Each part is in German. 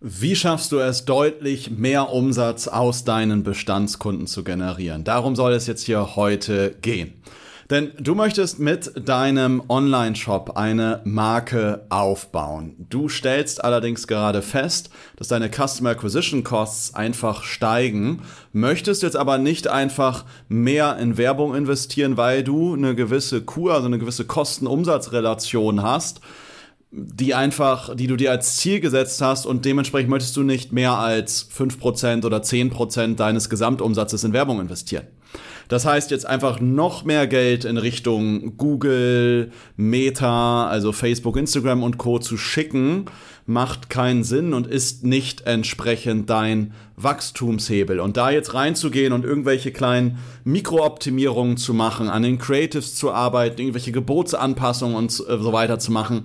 Wie schaffst du es, deutlich mehr Umsatz aus deinen Bestandskunden zu generieren? Darum soll es jetzt hier heute gehen. Denn du möchtest mit deinem Online-Shop eine Marke aufbauen. Du stellst allerdings gerade fest, dass deine Customer Acquisition Costs einfach steigen, möchtest jetzt aber nicht einfach mehr in Werbung investieren, weil du eine gewisse Kur, also eine gewisse Kosten-Umsatz-Relation hast die einfach, die du dir als Ziel gesetzt hast und dementsprechend möchtest du nicht mehr als 5% oder 10% deines Gesamtumsatzes in Werbung investieren. Das heißt jetzt einfach noch mehr Geld in Richtung Google, Meta, also Facebook, Instagram und Co zu schicken, macht keinen Sinn und ist nicht entsprechend dein Wachstumshebel. Und da jetzt reinzugehen und irgendwelche kleinen Mikrooptimierungen zu machen, an den Creatives zu arbeiten, irgendwelche Gebotsanpassungen und so weiter zu machen,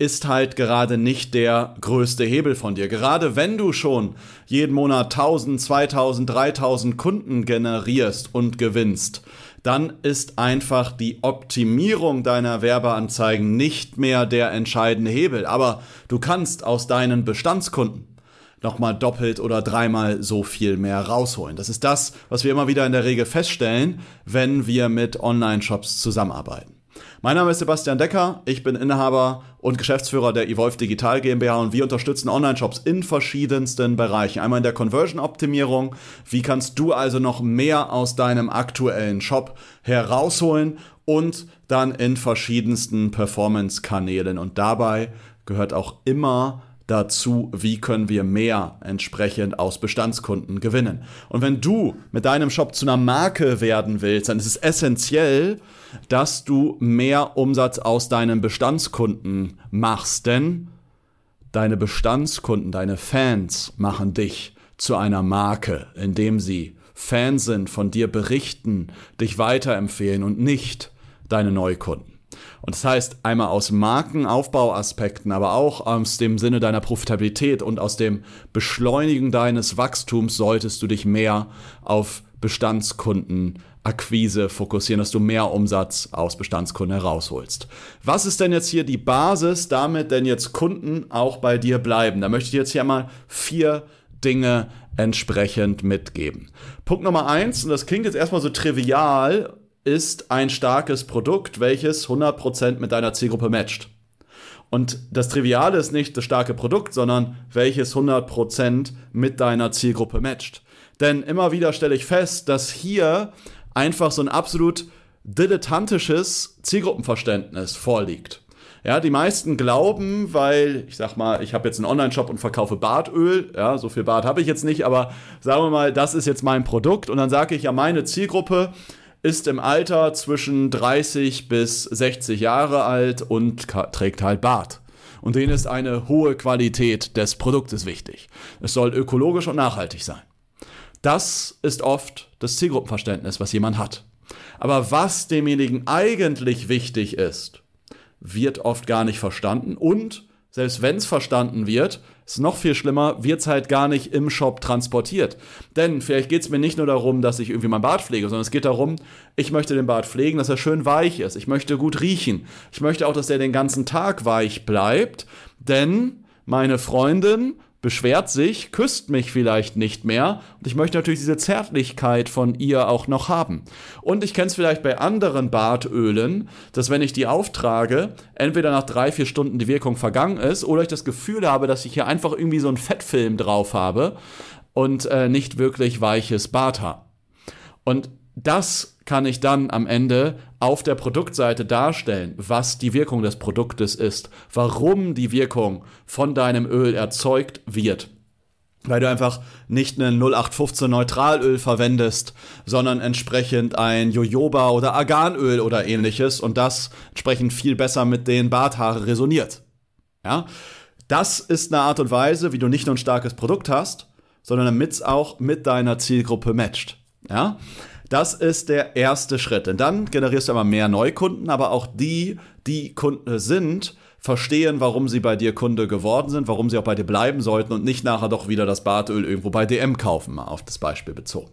ist halt gerade nicht der größte Hebel von dir. Gerade wenn du schon jeden Monat 1000, 2000, 3000 Kunden generierst und gewinnst, dann ist einfach die Optimierung deiner Werbeanzeigen nicht mehr der entscheidende Hebel. Aber du kannst aus deinen Bestandskunden nochmal doppelt oder dreimal so viel mehr rausholen. Das ist das, was wir immer wieder in der Regel feststellen, wenn wir mit Online-Shops zusammenarbeiten. Mein Name ist Sebastian Decker, ich bin Inhaber und Geschäftsführer der Evolve Digital GmbH und wir unterstützen Online-Shops in verschiedensten Bereichen. Einmal in der Conversion-Optimierung, wie kannst du also noch mehr aus deinem aktuellen Shop herausholen und dann in verschiedensten Performance-Kanälen und dabei gehört auch immer dazu, wie können wir mehr entsprechend aus Bestandskunden gewinnen. Und wenn du mit deinem Shop zu einer Marke werden willst, dann ist es essentiell, dass du mehr Umsatz aus deinen Bestandskunden machst, denn deine Bestandskunden, deine Fans machen dich zu einer Marke, indem sie Fans sind, von dir berichten, dich weiterempfehlen und nicht deine Neukunden. Und das heißt, einmal aus Markenaufbauaspekten, aber auch aus dem Sinne deiner Profitabilität und aus dem Beschleunigen deines Wachstums solltest du dich mehr auf Bestandskundenakquise fokussieren, dass du mehr Umsatz aus Bestandskunden herausholst. Was ist denn jetzt hier die Basis, damit denn jetzt Kunden auch bei dir bleiben? Da möchte ich jetzt hier mal vier Dinge entsprechend mitgeben. Punkt Nummer eins, und das klingt jetzt erstmal so trivial, ist ein starkes Produkt, welches 100% mit deiner Zielgruppe matcht. Und das Triviale ist nicht das starke Produkt, sondern welches 100% mit deiner Zielgruppe matcht. Denn immer wieder stelle ich fest, dass hier einfach so ein absolut dilettantisches Zielgruppenverständnis vorliegt. Ja, die meisten glauben, weil ich sag mal, ich habe jetzt einen Online-Shop und verkaufe Bartöl. Ja, so viel Bart habe ich jetzt nicht, aber sagen wir mal, das ist jetzt mein Produkt und dann sage ich ja, meine Zielgruppe ist im Alter zwischen 30 bis 60 Jahre alt und trägt halt Bart. Und denen ist eine hohe Qualität des Produktes wichtig. Es soll ökologisch und nachhaltig sein. Das ist oft das Zielgruppenverständnis, was jemand hat. Aber was demjenigen eigentlich wichtig ist, wird oft gar nicht verstanden und selbst wenn es verstanden wird, ist noch viel schlimmer, wird es halt gar nicht im Shop transportiert. Denn vielleicht geht es mir nicht nur darum, dass ich irgendwie mein Bart pflege, sondern es geht darum, ich möchte den Bart pflegen, dass er schön weich ist. Ich möchte gut riechen. Ich möchte auch, dass der den ganzen Tag weich bleibt. Denn meine Freundin beschwert sich, küsst mich vielleicht nicht mehr und ich möchte natürlich diese Zärtlichkeit von ihr auch noch haben. Und ich kenne es vielleicht bei anderen Bartölen, dass wenn ich die auftrage, entweder nach drei, vier Stunden die Wirkung vergangen ist oder ich das Gefühl habe, dass ich hier einfach irgendwie so einen Fettfilm drauf habe und äh, nicht wirklich weiches Bart habe. Und das kann ich dann am Ende auf der Produktseite darstellen, was die Wirkung des Produktes ist, warum die Wirkung von deinem Öl erzeugt wird. Weil du einfach nicht ein 0815 Neutralöl verwendest, sondern entsprechend ein Jojoba oder Arganöl oder ähnliches und das entsprechend viel besser mit den Barthaaren resoniert. Ja? Das ist eine Art und Weise, wie du nicht nur ein starkes Produkt hast, sondern damit es auch mit deiner Zielgruppe matcht. Ja? Das ist der erste Schritt. Denn dann generierst du immer mehr Neukunden, aber auch die, die Kunden sind, verstehen, warum sie bei dir Kunde geworden sind, warum sie auch bei dir bleiben sollten und nicht nachher doch wieder das Bartöl irgendwo bei DM kaufen, mal auf das Beispiel bezogen.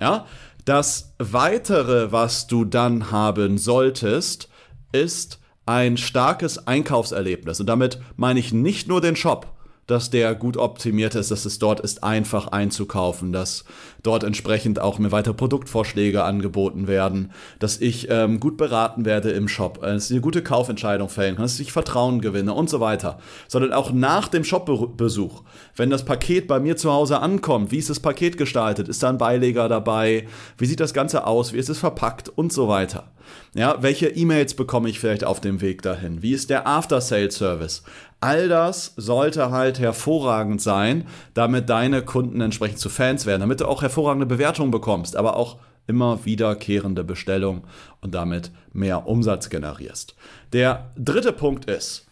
Ja, das weitere, was du dann haben solltest, ist ein starkes Einkaufserlebnis. Und damit meine ich nicht nur den Shop, dass der gut optimiert ist, dass es dort ist einfach einzukaufen, dass dort entsprechend auch mir weitere Produktvorschläge angeboten werden, dass ich ähm, gut beraten werde im Shop, dass ich eine gute Kaufentscheidung fällen kann, dass ich Vertrauen gewinne und so weiter. Sondern auch nach dem Shopbesuch, wenn das Paket bei mir zu Hause ankommt, wie ist das Paket gestaltet, ist da ein Beileger dabei, wie sieht das Ganze aus, wie ist es verpackt und so weiter. Ja, welche E-Mails bekomme ich vielleicht auf dem Weg dahin? Wie ist der After-Sale-Service? All das sollte halt hervorragend sein, damit deine Kunden entsprechend zu Fans werden, damit du auch hervorragende Bewertungen bekommst, aber auch immer wiederkehrende Bestellungen und damit mehr Umsatz generierst. Der dritte Punkt ist,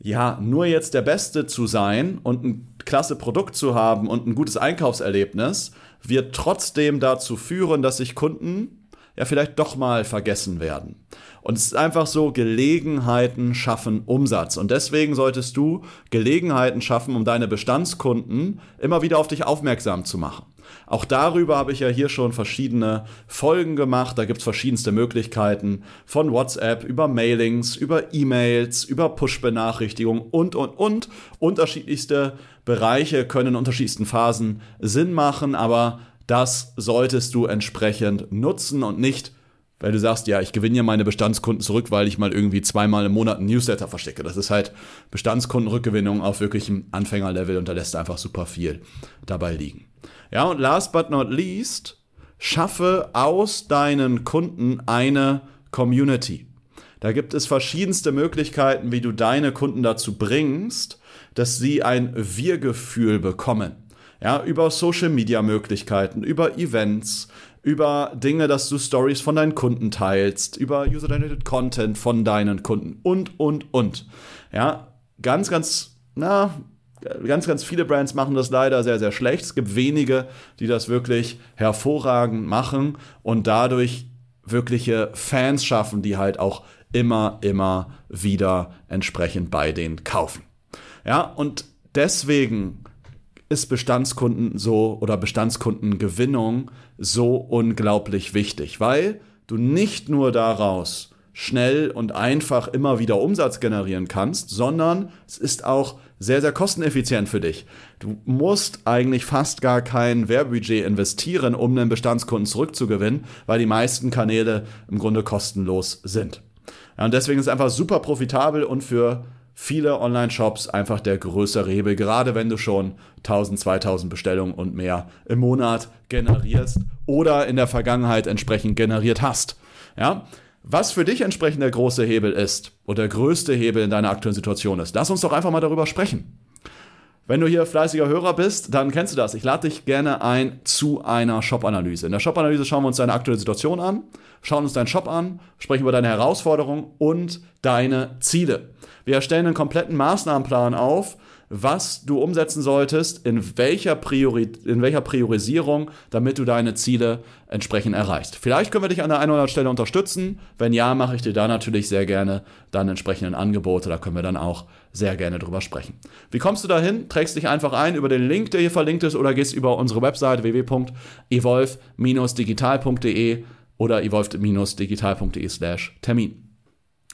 ja, nur jetzt der Beste zu sein und ein klasse Produkt zu haben und ein gutes Einkaufserlebnis wird trotzdem dazu führen, dass sich Kunden ja vielleicht doch mal vergessen werden. Und es ist einfach so, Gelegenheiten schaffen Umsatz. Und deswegen solltest du Gelegenheiten schaffen, um deine Bestandskunden immer wieder auf dich aufmerksam zu machen. Auch darüber habe ich ja hier schon verschiedene Folgen gemacht. Da gibt es verschiedenste Möglichkeiten von WhatsApp über Mailings, über E-Mails, über Push-Benachrichtigungen und, und, und. Unterschiedlichste Bereiche können in unterschiedlichsten Phasen Sinn machen, aber das solltest du entsprechend nutzen und nicht, weil du sagst, ja, ich gewinne ja meine Bestandskunden zurück, weil ich mal irgendwie zweimal im Monat einen Newsletter verstecke. Das ist halt Bestandskundenrückgewinnung auf wirklichem Anfängerlevel und da lässt einfach super viel dabei liegen. Ja, und last but not least, schaffe aus deinen Kunden eine Community. Da gibt es verschiedenste Möglichkeiten, wie du deine Kunden dazu bringst, dass sie ein Wir-Gefühl bekommen. Ja, über Social Media Möglichkeiten, über Events, über Dinge, dass du Stories von deinen Kunden teilst, über User-Generated Content von deinen Kunden und, und, und. Ja, ganz, ganz, na, ganz, ganz viele Brands machen das leider sehr, sehr schlecht. Es gibt wenige, die das wirklich hervorragend machen und dadurch wirkliche Fans schaffen, die halt auch immer, immer wieder entsprechend bei denen kaufen. Ja, und deswegen ist Bestandskunden so oder Bestandskundengewinnung so unglaublich wichtig, weil du nicht nur daraus schnell und einfach immer wieder Umsatz generieren kannst, sondern es ist auch sehr, sehr kosteneffizient für dich. Du musst eigentlich fast gar kein Werbebudget investieren, um einen Bestandskunden zurückzugewinnen, weil die meisten Kanäle im Grunde kostenlos sind. Ja, und deswegen ist es einfach super profitabel und für viele Online-Shops einfach der größere Hebel, gerade wenn du schon 1000, 2000 Bestellungen und mehr im Monat generierst oder in der Vergangenheit entsprechend generiert hast. Ja? Was für dich entsprechend der große Hebel ist oder der größte Hebel in deiner aktuellen Situation ist, lass uns doch einfach mal darüber sprechen. Wenn du hier fleißiger Hörer bist, dann kennst du das. Ich lade dich gerne ein zu einer Shop-Analyse. In der Shop-Analyse schauen wir uns deine aktuelle Situation an, schauen uns deinen Shop an, sprechen über deine Herausforderungen und deine Ziele. Wir erstellen einen kompletten Maßnahmenplan auf, was du umsetzen solltest, in welcher, Priori in welcher Priorisierung, damit du deine Ziele entsprechend erreichst. Vielleicht können wir dich an der einen oder anderen Stelle unterstützen. Wenn ja, mache ich dir da natürlich sehr gerne dann entsprechenden Angebote. Da können wir dann auch sehr gerne drüber sprechen. Wie kommst du dahin? Trägst dich einfach ein über den Link, der hier verlinkt ist, oder gehst über unsere Website www.evolve-digital.de oder evolved-digital.de slash Termin.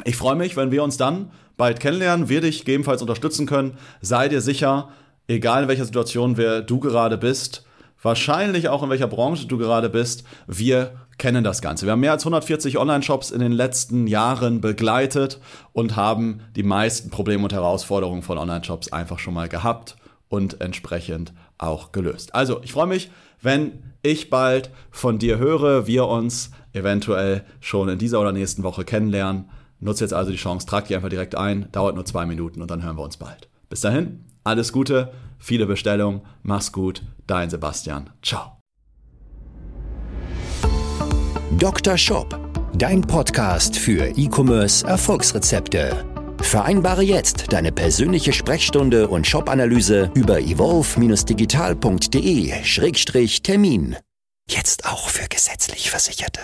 Ich freue mich, wenn wir uns dann bald kennenlernen, wir dich gegebenenfalls unterstützen können. Sei dir sicher, egal in welcher Situation wer du gerade bist, wahrscheinlich auch in welcher Branche du gerade bist, wir kennen das Ganze. Wir haben mehr als 140 Online-Shops in den letzten Jahren begleitet und haben die meisten Probleme und Herausforderungen von Online-Shops einfach schon mal gehabt und entsprechend auch gelöst. Also, ich freue mich, wenn ich bald von dir höre, wir uns eventuell schon in dieser oder nächsten Woche kennenlernen. Nutze jetzt also die Chance, trag die einfach direkt ein, dauert nur zwei Minuten und dann hören wir uns bald. Bis dahin, alles Gute, viele Bestellungen, mach's gut, dein Sebastian. Ciao. Dr. Shop, dein Podcast für E-Commerce Erfolgsrezepte. Vereinbare jetzt deine persönliche Sprechstunde und Shop-Analyse über evolve-digital.de-termin. Jetzt auch für gesetzlich Versicherte.